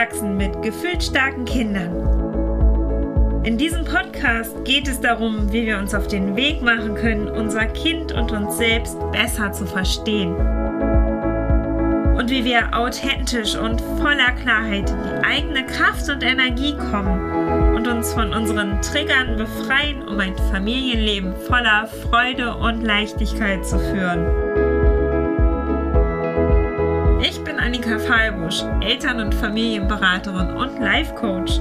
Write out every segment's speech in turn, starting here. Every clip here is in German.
Aufwachsen mit gefühlsstarken Kindern. In diesem Podcast geht es darum, wie wir uns auf den Weg machen können, unser Kind und uns selbst besser zu verstehen. Und wie wir authentisch und voller Klarheit in die eigene Kraft und Energie kommen und uns von unseren Triggern befreien, um ein Familienleben voller Freude und Leichtigkeit zu führen. Annika Fallbusch, Eltern- und Familienberaterin und Life Coach.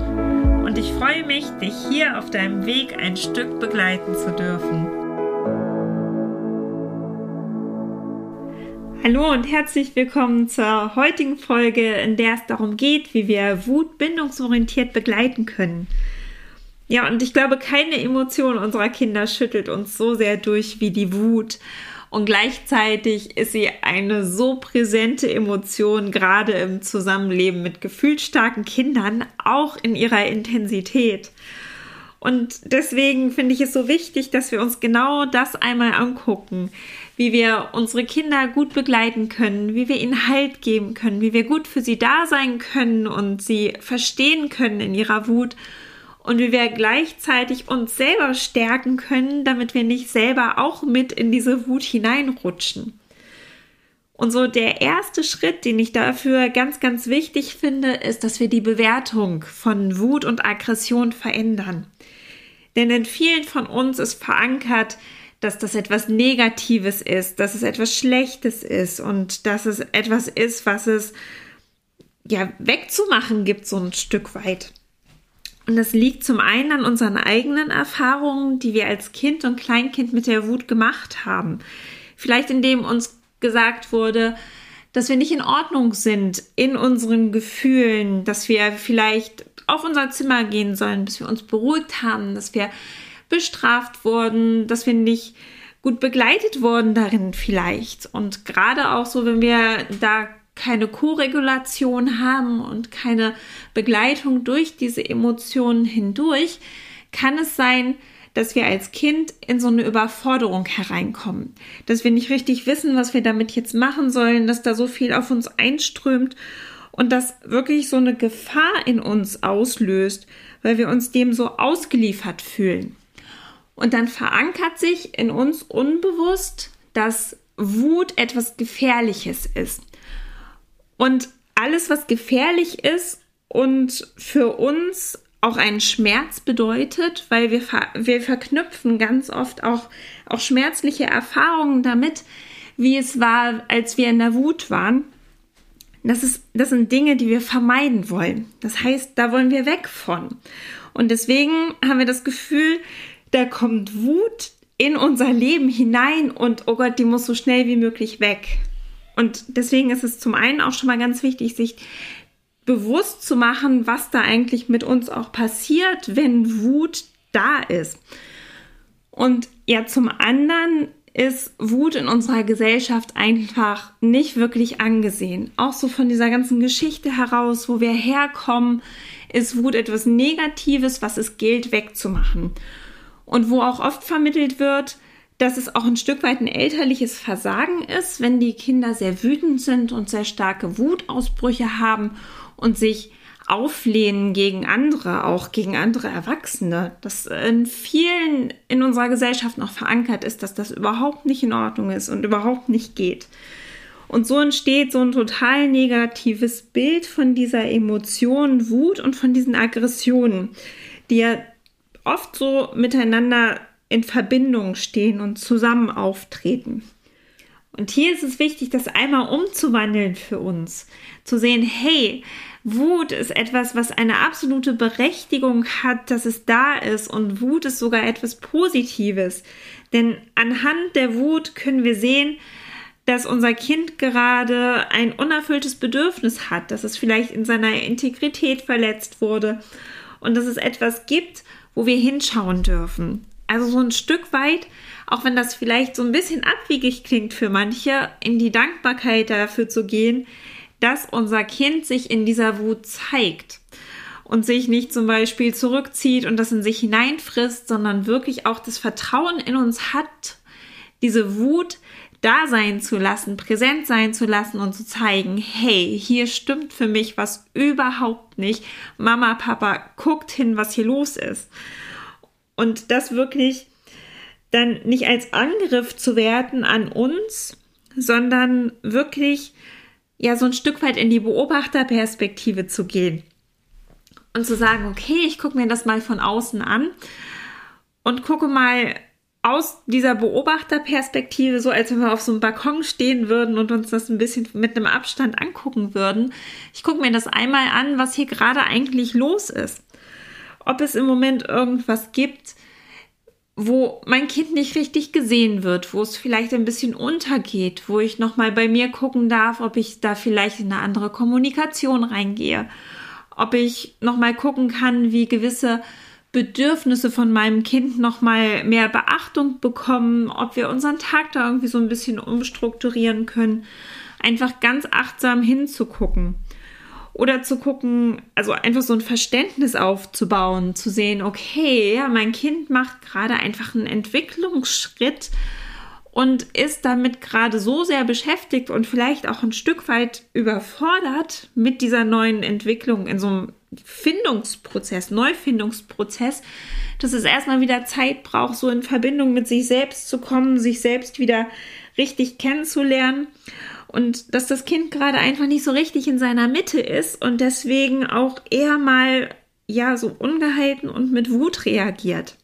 Und ich freue mich, dich hier auf deinem Weg ein Stück begleiten zu dürfen. Hallo und herzlich willkommen zur heutigen Folge, in der es darum geht, wie wir Wut bindungsorientiert begleiten können. Ja, und ich glaube, keine Emotion unserer Kinder schüttelt uns so sehr durch wie die Wut. Und gleichzeitig ist sie eine so präsente Emotion, gerade im Zusammenleben mit gefühlsstarken Kindern, auch in ihrer Intensität. Und deswegen finde ich es so wichtig, dass wir uns genau das einmal angucken, wie wir unsere Kinder gut begleiten können, wie wir ihnen Halt geben können, wie wir gut für sie da sein können und sie verstehen können in ihrer Wut und wie wir gleichzeitig uns selber stärken können, damit wir nicht selber auch mit in diese Wut hineinrutschen. Und so der erste Schritt, den ich dafür ganz, ganz wichtig finde, ist, dass wir die Bewertung von Wut und Aggression verändern. Denn in vielen von uns ist verankert, dass das etwas Negatives ist, dass es etwas Schlechtes ist und dass es etwas ist, was es ja wegzumachen gibt, so ein Stück weit. Und das liegt zum einen an unseren eigenen Erfahrungen, die wir als Kind und Kleinkind mit der Wut gemacht haben. Vielleicht indem uns gesagt wurde, dass wir nicht in Ordnung sind in unseren Gefühlen, dass wir vielleicht auf unser Zimmer gehen sollen, bis wir uns beruhigt haben, dass wir bestraft wurden, dass wir nicht gut begleitet wurden darin vielleicht. Und gerade auch so, wenn wir da keine Koregulation haben und keine Begleitung durch diese Emotionen hindurch, kann es sein, dass wir als Kind in so eine Überforderung hereinkommen, dass wir nicht richtig wissen, was wir damit jetzt machen sollen, dass da so viel auf uns einströmt und das wirklich so eine Gefahr in uns auslöst, weil wir uns dem so ausgeliefert fühlen. Und dann verankert sich in uns unbewusst, dass Wut etwas Gefährliches ist. Und alles, was gefährlich ist und für uns auch einen Schmerz bedeutet, weil wir, ver wir verknüpfen ganz oft auch, auch schmerzliche Erfahrungen damit, wie es war, als wir in der Wut waren. Das, ist, das sind Dinge, die wir vermeiden wollen. Das heißt, da wollen wir weg von. Und deswegen haben wir das Gefühl, da kommt Wut in unser Leben hinein und oh Gott, die muss so schnell wie möglich weg. Und deswegen ist es zum einen auch schon mal ganz wichtig, sich bewusst zu machen, was da eigentlich mit uns auch passiert, wenn Wut da ist. Und ja, zum anderen ist Wut in unserer Gesellschaft einfach nicht wirklich angesehen. Auch so von dieser ganzen Geschichte heraus, wo wir herkommen, ist Wut etwas Negatives, was es gilt wegzumachen. Und wo auch oft vermittelt wird, dass es auch ein Stück weit ein elterliches Versagen ist, wenn die Kinder sehr wütend sind und sehr starke Wutausbrüche haben und sich auflehnen gegen andere, auch gegen andere Erwachsene. Das in vielen in unserer Gesellschaft noch verankert ist, dass das überhaupt nicht in Ordnung ist und überhaupt nicht geht. Und so entsteht so ein total negatives Bild von dieser Emotion Wut und von diesen Aggressionen, die ja oft so miteinander in Verbindung stehen und zusammen auftreten. Und hier ist es wichtig, das einmal umzuwandeln für uns, zu sehen, hey, Wut ist etwas, was eine absolute Berechtigung hat, dass es da ist und Wut ist sogar etwas Positives. Denn anhand der Wut können wir sehen, dass unser Kind gerade ein unerfülltes Bedürfnis hat, dass es vielleicht in seiner Integrität verletzt wurde und dass es etwas gibt, wo wir hinschauen dürfen. Also so ein Stück weit, auch wenn das vielleicht so ein bisschen abwegig klingt für manche, in die Dankbarkeit dafür zu gehen, dass unser Kind sich in dieser Wut zeigt und sich nicht zum Beispiel zurückzieht und das in sich hineinfrisst, sondern wirklich auch das Vertrauen in uns hat, diese Wut da sein zu lassen, präsent sein zu lassen und zu zeigen, hey, hier stimmt für mich was überhaupt nicht. Mama, Papa, guckt hin, was hier los ist. Und das wirklich dann nicht als Angriff zu werten an uns, sondern wirklich ja so ein Stück weit in die Beobachterperspektive zu gehen und zu sagen, okay, ich gucke mir das mal von außen an und gucke mal aus dieser Beobachterperspektive, so als wenn wir auf so einem Balkon stehen würden und uns das ein bisschen mit einem Abstand angucken würden. Ich gucke mir das einmal an, was hier gerade eigentlich los ist. Ob es im Moment irgendwas gibt, wo mein Kind nicht richtig gesehen wird, wo es vielleicht ein bisschen untergeht, wo ich nochmal bei mir gucken darf, ob ich da vielleicht in eine andere Kommunikation reingehe, ob ich nochmal gucken kann, wie gewisse Bedürfnisse von meinem Kind nochmal mehr Beachtung bekommen, ob wir unseren Tag da irgendwie so ein bisschen umstrukturieren können, einfach ganz achtsam hinzugucken. Oder zu gucken, also einfach so ein Verständnis aufzubauen, zu sehen, okay, ja, mein Kind macht gerade einfach einen Entwicklungsschritt und ist damit gerade so sehr beschäftigt und vielleicht auch ein Stück weit überfordert mit dieser neuen Entwicklung in so einem Findungsprozess, Neufindungsprozess, dass es erstmal wieder Zeit braucht, so in Verbindung mit sich selbst zu kommen, sich selbst wieder richtig kennenzulernen und dass das Kind gerade einfach nicht so richtig in seiner Mitte ist und deswegen auch eher mal ja so ungehalten und mit Wut reagiert.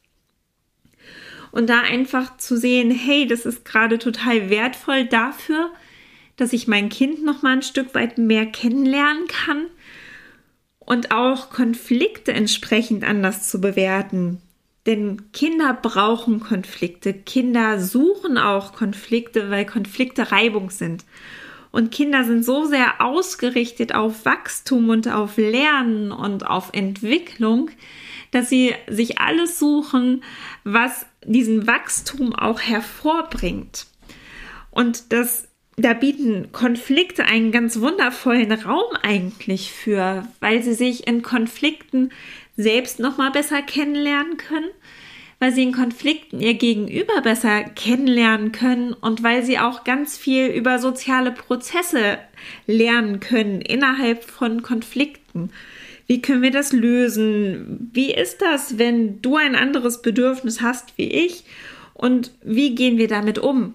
Und da einfach zu sehen, hey, das ist gerade total wertvoll dafür, dass ich mein Kind noch mal ein Stück weit mehr kennenlernen kann und auch Konflikte entsprechend anders zu bewerten. Denn Kinder brauchen Konflikte. Kinder suchen auch Konflikte, weil Konflikte Reibung sind. Und Kinder sind so sehr ausgerichtet auf Wachstum und auf Lernen und auf Entwicklung, dass sie sich alles suchen, was diesen Wachstum auch hervorbringt. Und das da bieten Konflikte einen ganz wundervollen Raum eigentlich für, weil sie sich in Konflikten selbst noch mal besser kennenlernen können, weil sie in Konflikten ihr Gegenüber besser kennenlernen können und weil sie auch ganz viel über soziale Prozesse lernen können innerhalb von Konflikten. Wie können wir das lösen? Wie ist das, wenn du ein anderes Bedürfnis hast wie ich? Und wie gehen wir damit um?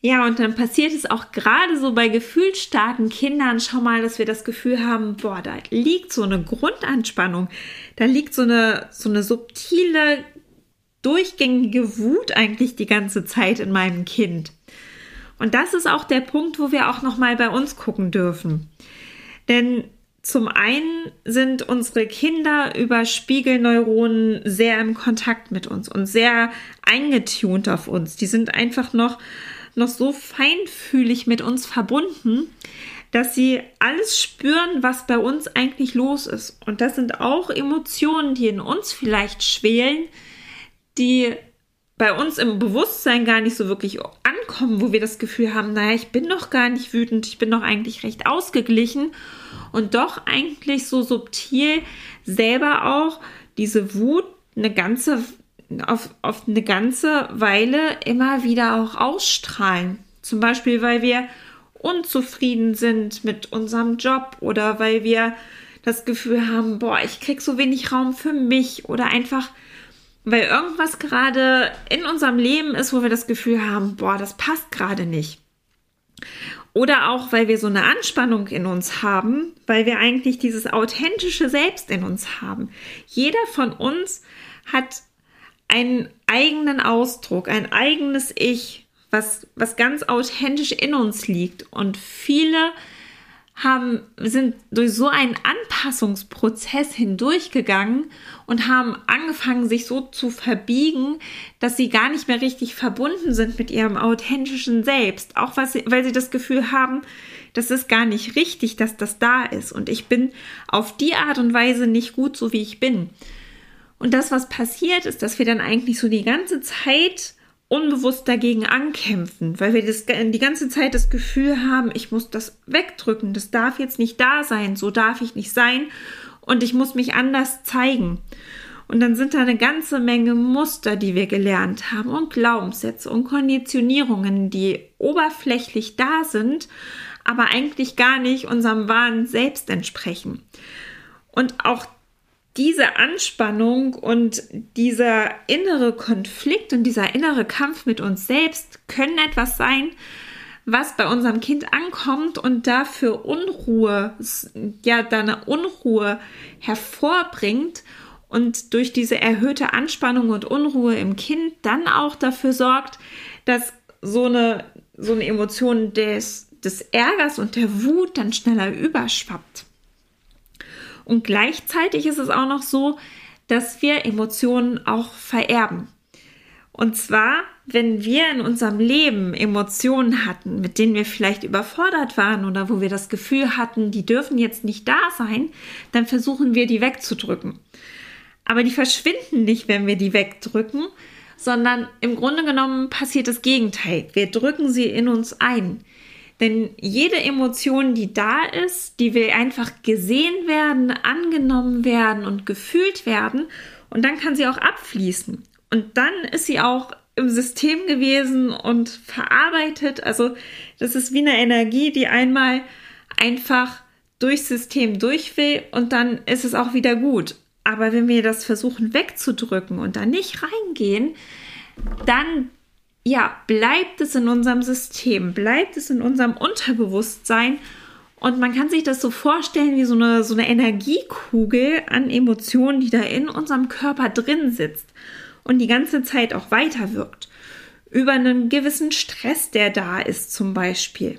Ja, und dann passiert es auch gerade so bei gefühlsstarken Kindern schau mal, dass wir das Gefühl haben, boah, da liegt so eine Grundanspannung, da liegt so eine, so eine subtile, durchgängige Wut eigentlich die ganze Zeit in meinem Kind. Und das ist auch der Punkt, wo wir auch nochmal bei uns gucken dürfen. Denn zum einen sind unsere Kinder über Spiegelneuronen sehr im Kontakt mit uns und sehr eingetunt auf uns. Die sind einfach noch noch so feinfühlig mit uns verbunden, dass sie alles spüren, was bei uns eigentlich los ist. Und das sind auch Emotionen, die in uns vielleicht schwelen, die bei uns im Bewusstsein gar nicht so wirklich ankommen, wo wir das Gefühl haben, naja, ich bin doch gar nicht wütend, ich bin doch eigentlich recht ausgeglichen und doch eigentlich so subtil selber auch diese Wut eine ganze auf, auf eine ganze Weile immer wieder auch ausstrahlen. Zum Beispiel, weil wir unzufrieden sind mit unserem Job oder weil wir das Gefühl haben, boah, ich krieg so wenig Raum für mich oder einfach, weil irgendwas gerade in unserem Leben ist, wo wir das Gefühl haben, boah, das passt gerade nicht. Oder auch, weil wir so eine Anspannung in uns haben, weil wir eigentlich dieses authentische Selbst in uns haben. Jeder von uns hat einen eigenen Ausdruck, ein eigenes Ich, was, was ganz authentisch in uns liegt. Und viele haben, sind durch so einen Anpassungsprozess hindurchgegangen und haben angefangen, sich so zu verbiegen, dass sie gar nicht mehr richtig verbunden sind mit ihrem authentischen Selbst. Auch sie, weil sie das Gefühl haben, das ist gar nicht richtig, dass das da ist. Und ich bin auf die Art und Weise nicht gut, so wie ich bin. Und das, was passiert, ist, dass wir dann eigentlich so die ganze Zeit unbewusst dagegen ankämpfen, weil wir das, die ganze Zeit das Gefühl haben, ich muss das wegdrücken, das darf jetzt nicht da sein, so darf ich nicht sein und ich muss mich anders zeigen. Und dann sind da eine ganze Menge Muster, die wir gelernt haben und Glaubenssätze und Konditionierungen, die oberflächlich da sind, aber eigentlich gar nicht unserem wahren Selbst entsprechen. Und auch diese Anspannung und dieser innere Konflikt und dieser innere Kampf mit uns selbst können etwas sein, was bei unserem Kind ankommt und dafür Unruhe, ja, da eine Unruhe hervorbringt und durch diese erhöhte Anspannung und Unruhe im Kind dann auch dafür sorgt, dass so eine, so eine Emotion des, des Ärgers und der Wut dann schneller überschwappt. Und gleichzeitig ist es auch noch so, dass wir Emotionen auch vererben. Und zwar, wenn wir in unserem Leben Emotionen hatten, mit denen wir vielleicht überfordert waren oder wo wir das Gefühl hatten, die dürfen jetzt nicht da sein, dann versuchen wir die wegzudrücken. Aber die verschwinden nicht, wenn wir die wegdrücken, sondern im Grunde genommen passiert das Gegenteil. Wir drücken sie in uns ein. Denn jede Emotion, die da ist, die will einfach gesehen werden, angenommen werden und gefühlt werden. Und dann kann sie auch abfließen. Und dann ist sie auch im System gewesen und verarbeitet. Also das ist wie eine Energie, die einmal einfach durchs System durch will und dann ist es auch wieder gut. Aber wenn wir das versuchen wegzudrücken und da nicht reingehen, dann ja, bleibt es in unserem System, bleibt es in unserem Unterbewusstsein und man kann sich das so vorstellen wie so eine, so eine Energiekugel an Emotionen, die da in unserem Körper drin sitzt und die ganze Zeit auch weiter wirkt. Über einen gewissen Stress, der da ist zum Beispiel.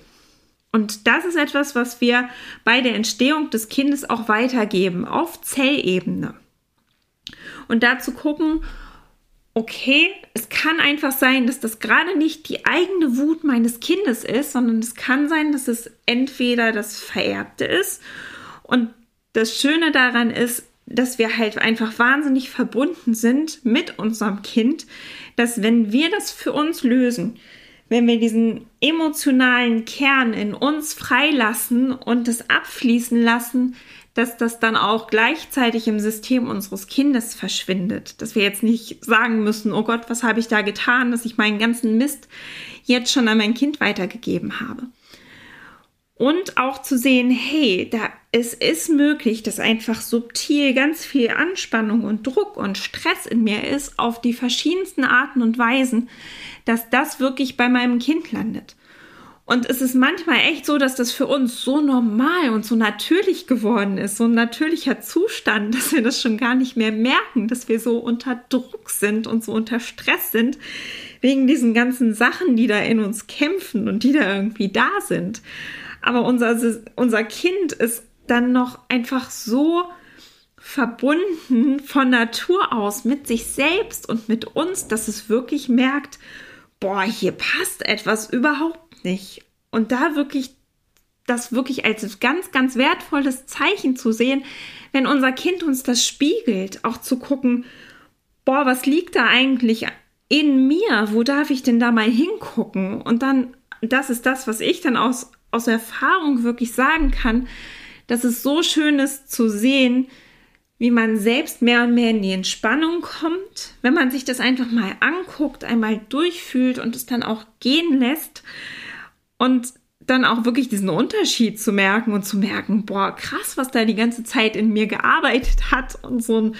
Und das ist etwas, was wir bei der Entstehung des Kindes auch weitergeben, auf Zellebene. Und dazu gucken, okay, es kann einfach sein, dass das gerade nicht die eigene Wut meines Kindes ist, sondern es kann sein, dass es entweder das Vererbte ist. Und das Schöne daran ist, dass wir halt einfach wahnsinnig verbunden sind mit unserem Kind, dass wenn wir das für uns lösen, wenn wir diesen emotionalen Kern in uns freilassen und das abfließen lassen, dass das dann auch gleichzeitig im System unseres Kindes verschwindet. Dass wir jetzt nicht sagen müssen, oh Gott, was habe ich da getan, dass ich meinen ganzen Mist jetzt schon an mein Kind weitergegeben habe. Und auch zu sehen, hey, da, es ist möglich, dass einfach subtil ganz viel Anspannung und Druck und Stress in mir ist, auf die verschiedensten Arten und Weisen, dass das wirklich bei meinem Kind landet. Und es ist manchmal echt so, dass das für uns so normal und so natürlich geworden ist, so ein natürlicher Zustand, dass wir das schon gar nicht mehr merken, dass wir so unter Druck sind und so unter Stress sind, wegen diesen ganzen Sachen, die da in uns kämpfen und die da irgendwie da sind. Aber unser, unser Kind ist dann noch einfach so verbunden von Natur aus mit sich selbst und mit uns, dass es wirklich merkt, boah, hier passt etwas überhaupt nicht. Und da wirklich das wirklich als ganz, ganz wertvolles Zeichen zu sehen, wenn unser Kind uns das spiegelt, auch zu gucken, boah, was liegt da eigentlich in mir? Wo darf ich denn da mal hingucken? Und dann, das ist das, was ich dann aus aus Erfahrung wirklich sagen kann, dass es so schön ist zu sehen, wie man selbst mehr und mehr in die Entspannung kommt, wenn man sich das einfach mal anguckt, einmal durchfühlt und es dann auch gehen lässt und dann auch wirklich diesen Unterschied zu merken und zu merken, boah, krass, was da die ganze Zeit in mir gearbeitet hat und so ein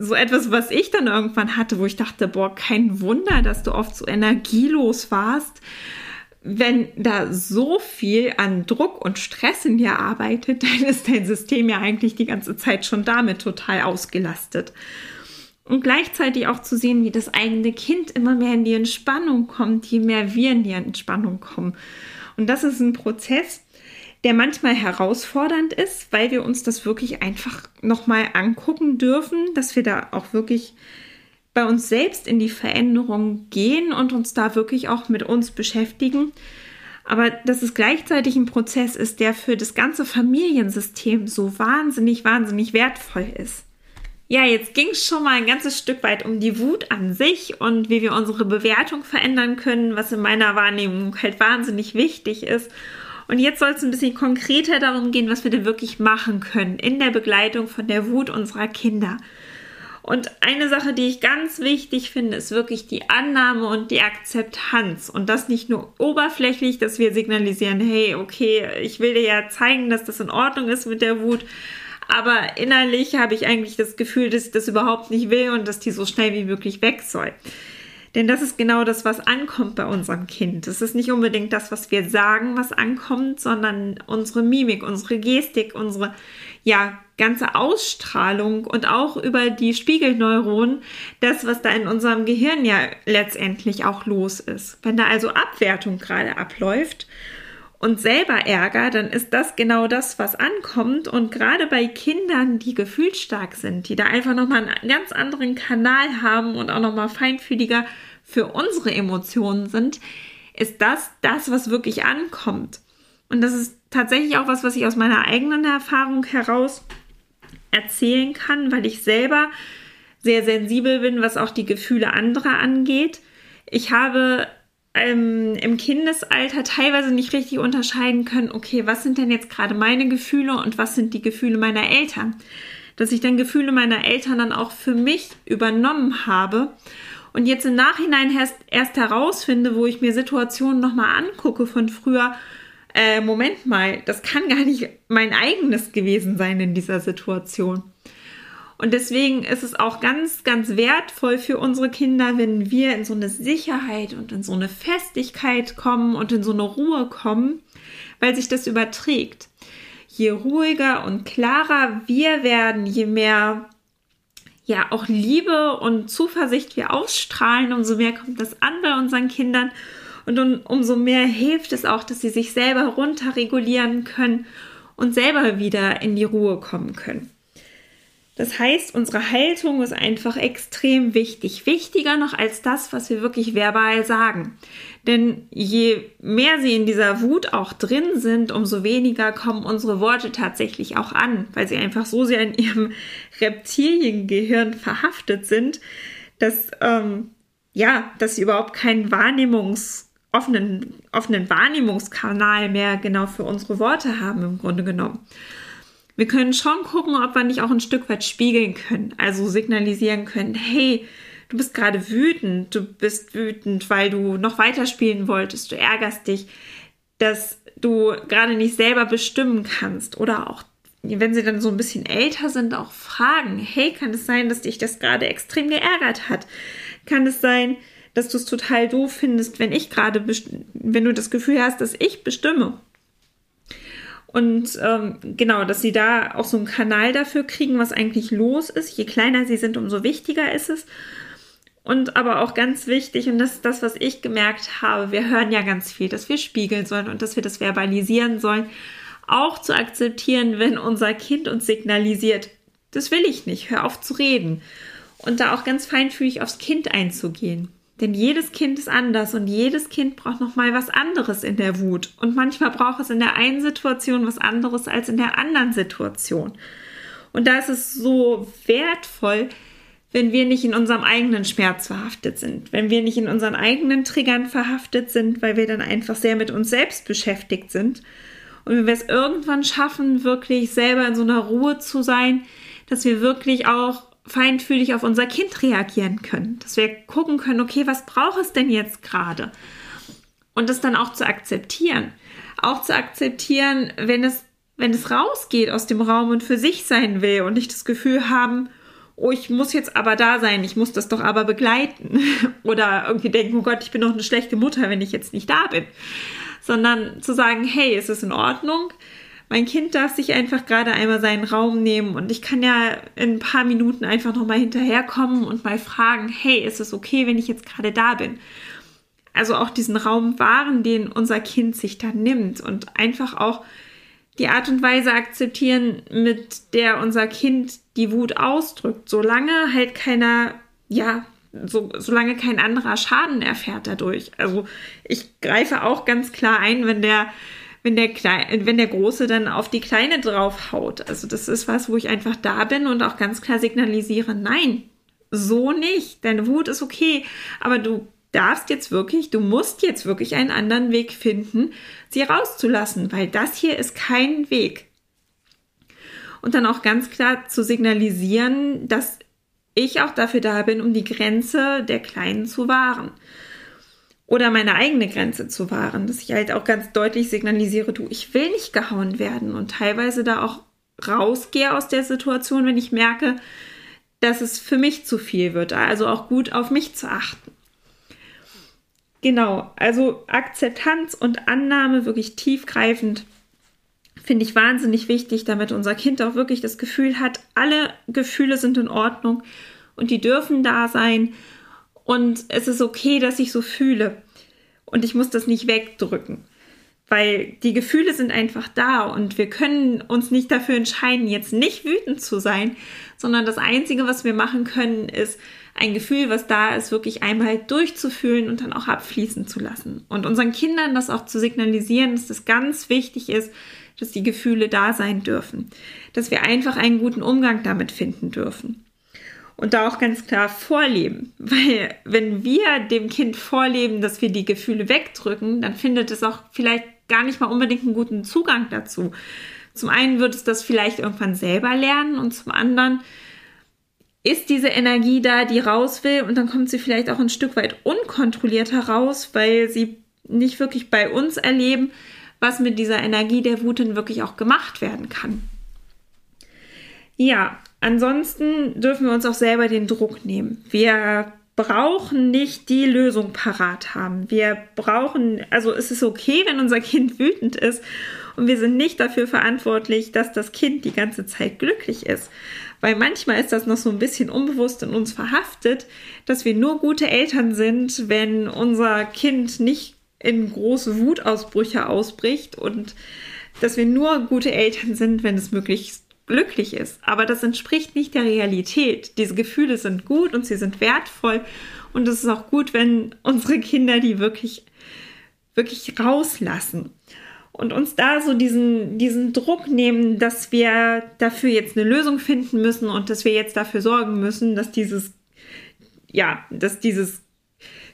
so etwas, was ich dann irgendwann hatte, wo ich dachte, boah, kein Wunder, dass du oft so energielos warst wenn da so viel an Druck und Stress in dir arbeitet, dann ist dein System ja eigentlich die ganze Zeit schon damit total ausgelastet. Und gleichzeitig auch zu sehen, wie das eigene Kind immer mehr in die Entspannung kommt, je mehr wir in die Entspannung kommen. Und das ist ein Prozess, der manchmal herausfordernd ist, weil wir uns das wirklich einfach nochmal angucken dürfen, dass wir da auch wirklich bei uns selbst in die Veränderung gehen und uns da wirklich auch mit uns beschäftigen. Aber dass es gleichzeitig ein Prozess ist, der für das ganze Familiensystem so wahnsinnig, wahnsinnig wertvoll ist. Ja, jetzt ging es schon mal ein ganzes Stück weit um die Wut an sich und wie wir unsere Bewertung verändern können, was in meiner Wahrnehmung halt wahnsinnig wichtig ist. Und jetzt soll es ein bisschen konkreter darum gehen, was wir denn wirklich machen können in der Begleitung von der Wut unserer Kinder. Und eine Sache, die ich ganz wichtig finde, ist wirklich die Annahme und die Akzeptanz. Und das nicht nur oberflächlich, dass wir signalisieren, hey, okay, ich will dir ja zeigen, dass das in Ordnung ist mit der Wut. Aber innerlich habe ich eigentlich das Gefühl, dass ich das überhaupt nicht will und dass die so schnell wie möglich weg soll. Denn das ist genau das, was ankommt bei unserem Kind. Es ist nicht unbedingt das, was wir sagen, was ankommt, sondern unsere Mimik, unsere Gestik, unsere ja, ganze Ausstrahlung und auch über die Spiegelneuronen, das, was da in unserem Gehirn ja letztendlich auch los ist. Wenn da also Abwertung gerade abläuft und selber Ärger, dann ist das genau das, was ankommt. Und gerade bei Kindern, die gefühlsstark sind, die da einfach nochmal einen ganz anderen Kanal haben und auch nochmal feinfühliger für unsere Emotionen sind, ist das das, was wirklich ankommt. Und das ist tatsächlich auch was, was ich aus meiner eigenen Erfahrung heraus erzählen kann, weil ich selber sehr sensibel bin, was auch die Gefühle anderer angeht. Ich habe ähm, im Kindesalter teilweise nicht richtig unterscheiden können, okay, was sind denn jetzt gerade meine Gefühle und was sind die Gefühle meiner Eltern? Dass ich dann Gefühle meiner Eltern dann auch für mich übernommen habe und jetzt im Nachhinein erst, erst herausfinde, wo ich mir Situationen nochmal angucke von früher, äh, Moment mal, das kann gar nicht mein eigenes gewesen sein in dieser Situation. Und deswegen ist es auch ganz, ganz wertvoll für unsere Kinder, wenn wir in so eine Sicherheit und in so eine Festigkeit kommen und in so eine Ruhe kommen, weil sich das überträgt. Je ruhiger und klarer wir werden, je mehr ja auch Liebe und Zuversicht wir ausstrahlen, umso mehr kommt das an bei unseren Kindern und um, umso mehr hilft es auch, dass sie sich selber runterregulieren können und selber wieder in die Ruhe kommen können. Das heißt, unsere Haltung ist einfach extrem wichtig. Wichtiger noch als das, was wir wirklich verbal sagen. Denn je mehr sie in dieser Wut auch drin sind, umso weniger kommen unsere Worte tatsächlich auch an, weil sie einfach so sehr in ihrem Reptiliengehirn verhaftet sind, dass, ähm, ja, dass sie überhaupt keinen Wahrnehmungs offenen, offenen Wahrnehmungskanal mehr genau für unsere Worte haben, im Grunde genommen. Wir können schon gucken, ob wir nicht auch ein Stück weit spiegeln können, also signalisieren können, hey, du bist gerade wütend, du bist wütend, weil du noch weiterspielen wolltest, du ärgerst dich, dass du gerade nicht selber bestimmen kannst oder auch wenn sie dann so ein bisschen älter sind, auch fragen, hey, kann es sein, dass dich das gerade extrem geärgert hat? Kann es sein, dass du es total doof findest, wenn ich gerade, wenn du das Gefühl hast, dass ich bestimme? Und ähm, genau, dass sie da auch so einen Kanal dafür kriegen, was eigentlich los ist. Je kleiner sie sind, umso wichtiger ist es. Und aber auch ganz wichtig, und das ist das, was ich gemerkt habe, wir hören ja ganz viel, dass wir spiegeln sollen und dass wir das verbalisieren sollen. Auch zu akzeptieren, wenn unser Kind uns signalisiert, das will ich nicht, hör auf zu reden. Und da auch ganz feinfühlig aufs Kind einzugehen. Denn jedes Kind ist anders und jedes Kind braucht noch mal was anderes in der Wut und manchmal braucht es in der einen Situation was anderes als in der anderen Situation. Und da ist es so wertvoll, wenn wir nicht in unserem eigenen Schmerz verhaftet sind, wenn wir nicht in unseren eigenen Triggern verhaftet sind, weil wir dann einfach sehr mit uns selbst beschäftigt sind. Und wenn wir es irgendwann schaffen, wirklich selber in so einer Ruhe zu sein, dass wir wirklich auch feinfühlig auf unser Kind reagieren können. Dass wir gucken können, okay, was braucht es denn jetzt gerade? Und das dann auch zu akzeptieren. Auch zu akzeptieren, wenn es, wenn es rausgeht aus dem Raum und für sich sein will und nicht das Gefühl haben, oh, ich muss jetzt aber da sein, ich muss das doch aber begleiten. Oder irgendwie denken, oh Gott, ich bin doch eine schlechte Mutter, wenn ich jetzt nicht da bin. Sondern zu sagen, hey, es ist in Ordnung, mein Kind darf sich einfach gerade einmal seinen Raum nehmen und ich kann ja in ein paar Minuten einfach nochmal hinterherkommen und mal fragen, hey, ist es okay, wenn ich jetzt gerade da bin? Also auch diesen Raum wahren, den unser Kind sich dann nimmt und einfach auch die Art und Weise akzeptieren, mit der unser Kind die Wut ausdrückt, solange halt keiner, ja, so, solange kein anderer Schaden erfährt dadurch. Also ich greife auch ganz klar ein, wenn der wenn der, Kleine, wenn der Große dann auf die Kleine draufhaut. Also das ist was, wo ich einfach da bin und auch ganz klar signalisiere, nein, so nicht. Deine Wut ist okay, aber du darfst jetzt wirklich, du musst jetzt wirklich einen anderen Weg finden, sie rauszulassen, weil das hier ist kein Weg. Und dann auch ganz klar zu signalisieren, dass ich auch dafür da bin, um die Grenze der Kleinen zu wahren. Oder meine eigene Grenze zu wahren, dass ich halt auch ganz deutlich signalisiere, du, ich will nicht gehauen werden und teilweise da auch rausgehe aus der Situation, wenn ich merke, dass es für mich zu viel wird. Also auch gut auf mich zu achten. Genau, also Akzeptanz und Annahme wirklich tiefgreifend finde ich wahnsinnig wichtig, damit unser Kind auch wirklich das Gefühl hat, alle Gefühle sind in Ordnung und die dürfen da sein und es ist okay, dass ich so fühle und ich muss das nicht wegdrücken, weil die Gefühle sind einfach da und wir können uns nicht dafür entscheiden, jetzt nicht wütend zu sein, sondern das Einzige, was wir machen können, ist ein Gefühl, was da ist, wirklich einmal durchzufühlen und dann auch abfließen zu lassen. Und unseren Kindern das auch zu signalisieren, dass das ganz wichtig ist, dass die Gefühle da sein dürfen, dass wir einfach einen guten Umgang damit finden dürfen. Und da auch ganz klar vorleben, weil wenn wir dem Kind vorleben, dass wir die Gefühle wegdrücken, dann findet es auch vielleicht gar nicht mal unbedingt einen guten Zugang dazu. Zum einen wird es das vielleicht irgendwann selber lernen und zum anderen ist diese Energie da, die raus will und dann kommt sie vielleicht auch ein Stück weit unkontrolliert heraus, weil sie nicht wirklich bei uns erleben, was mit dieser Energie der Wut denn wirklich auch gemacht werden kann. Ja, ansonsten dürfen wir uns auch selber den Druck nehmen. Wir brauchen nicht die Lösung parat haben. Wir brauchen, also es ist okay, wenn unser Kind wütend ist und wir sind nicht dafür verantwortlich, dass das Kind die ganze Zeit glücklich ist. Weil manchmal ist das noch so ein bisschen unbewusst in uns verhaftet, dass wir nur gute Eltern sind, wenn unser Kind nicht in große Wutausbrüche ausbricht und dass wir nur gute Eltern sind, wenn es möglichst glücklich ist. Aber das entspricht nicht der Realität. Diese Gefühle sind gut und sie sind wertvoll und es ist auch gut, wenn unsere Kinder die wirklich, wirklich rauslassen und uns da so diesen, diesen Druck nehmen, dass wir dafür jetzt eine Lösung finden müssen und dass wir jetzt dafür sorgen müssen, dass dieses, ja, dass dieses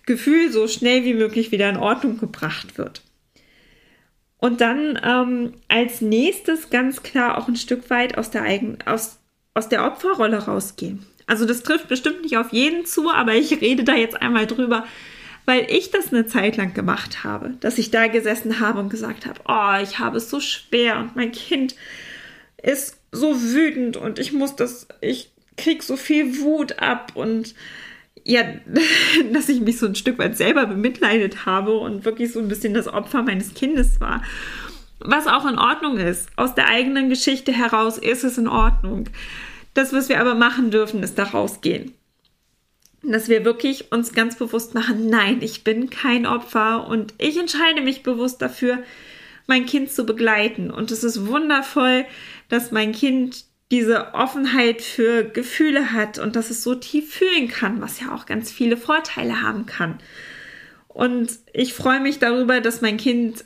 Gefühl so schnell wie möglich wieder in Ordnung gebracht wird. Und dann ähm, als nächstes ganz klar auch ein Stück weit aus der, Eigen, aus, aus der Opferrolle rausgehen. Also das trifft bestimmt nicht auf jeden zu, aber ich rede da jetzt einmal drüber, weil ich das eine Zeit lang gemacht habe, dass ich da gesessen habe und gesagt habe, oh, ich habe es so schwer und mein Kind ist so wütend und ich muss das, ich krieg so viel Wut ab und ja, dass ich mich so ein Stück weit selber bemitleidet habe und wirklich so ein bisschen das Opfer meines Kindes war. Was auch in Ordnung ist. Aus der eigenen Geschichte heraus ist es in Ordnung. Das, was wir aber machen dürfen, ist da rausgehen. Dass wir wirklich uns ganz bewusst machen, nein, ich bin kein Opfer und ich entscheide mich bewusst dafür, mein Kind zu begleiten. Und es ist wundervoll, dass mein Kind diese Offenheit für Gefühle hat und dass es so tief fühlen kann, was ja auch ganz viele Vorteile haben kann. Und ich freue mich darüber, dass mein Kind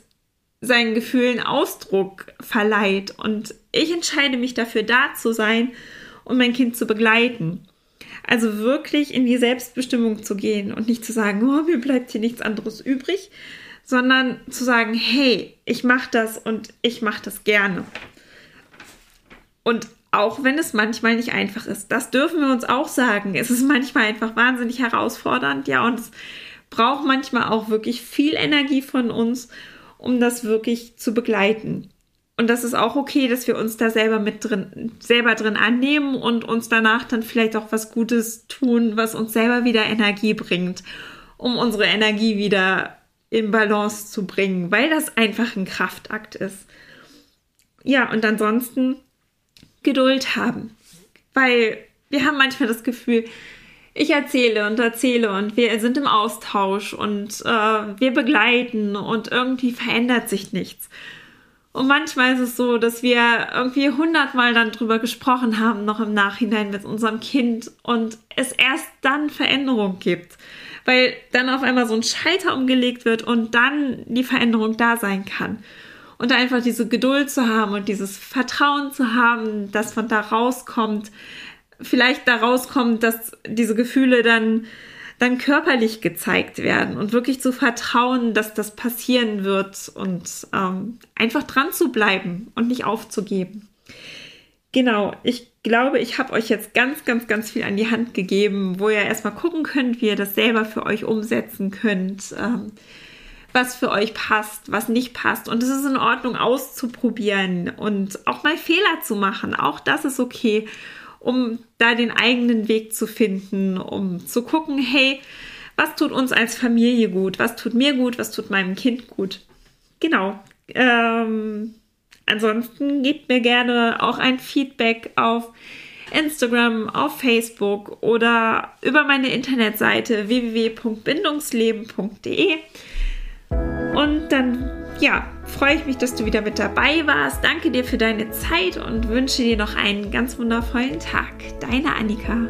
seinen Gefühlen Ausdruck verleiht und ich entscheide mich dafür, da zu sein und mein Kind zu begleiten. Also wirklich in die Selbstbestimmung zu gehen und nicht zu sagen, oh, mir bleibt hier nichts anderes übrig, sondern zu sagen, hey, ich mache das und ich mache das gerne. Und auch wenn es manchmal nicht einfach ist. Das dürfen wir uns auch sagen. Es ist manchmal einfach wahnsinnig herausfordernd, ja, und es braucht manchmal auch wirklich viel Energie von uns, um das wirklich zu begleiten. Und das ist auch okay, dass wir uns da selber mit drin, selber drin annehmen und uns danach dann vielleicht auch was Gutes tun, was uns selber wieder Energie bringt, um unsere Energie wieder in Balance zu bringen, weil das einfach ein Kraftakt ist. Ja, und ansonsten Geduld haben. Weil wir haben manchmal das Gefühl, ich erzähle und erzähle und wir sind im Austausch und äh, wir begleiten und irgendwie verändert sich nichts. Und manchmal ist es so, dass wir irgendwie hundertmal dann drüber gesprochen haben, noch im Nachhinein mit unserem Kind und es erst dann Veränderung gibt. Weil dann auf einmal so ein Schalter umgelegt wird und dann die Veränderung da sein kann und einfach diese Geduld zu haben und dieses Vertrauen zu haben, dass von da rauskommt, vielleicht da rauskommt, dass diese Gefühle dann dann körperlich gezeigt werden und wirklich zu vertrauen, dass das passieren wird und ähm, einfach dran zu bleiben und nicht aufzugeben. Genau, ich glaube, ich habe euch jetzt ganz, ganz, ganz viel an die Hand gegeben, wo ihr erstmal gucken könnt, wie ihr das selber für euch umsetzen könnt, ähm, was für euch passt, was nicht passt. Und es ist in Ordnung auszuprobieren und auch mal Fehler zu machen. Auch das ist okay, um da den eigenen Weg zu finden, um zu gucken, hey, was tut uns als Familie gut, was tut mir gut, was tut meinem Kind gut. Genau. Ähm, Ansonsten gebt mir gerne auch ein Feedback auf Instagram, auf Facebook oder über meine Internetseite www.bindungsleben.de. Und dann, ja, freue ich mich, dass du wieder mit dabei warst. Danke dir für deine Zeit und wünsche dir noch einen ganz wundervollen Tag. Deine Annika.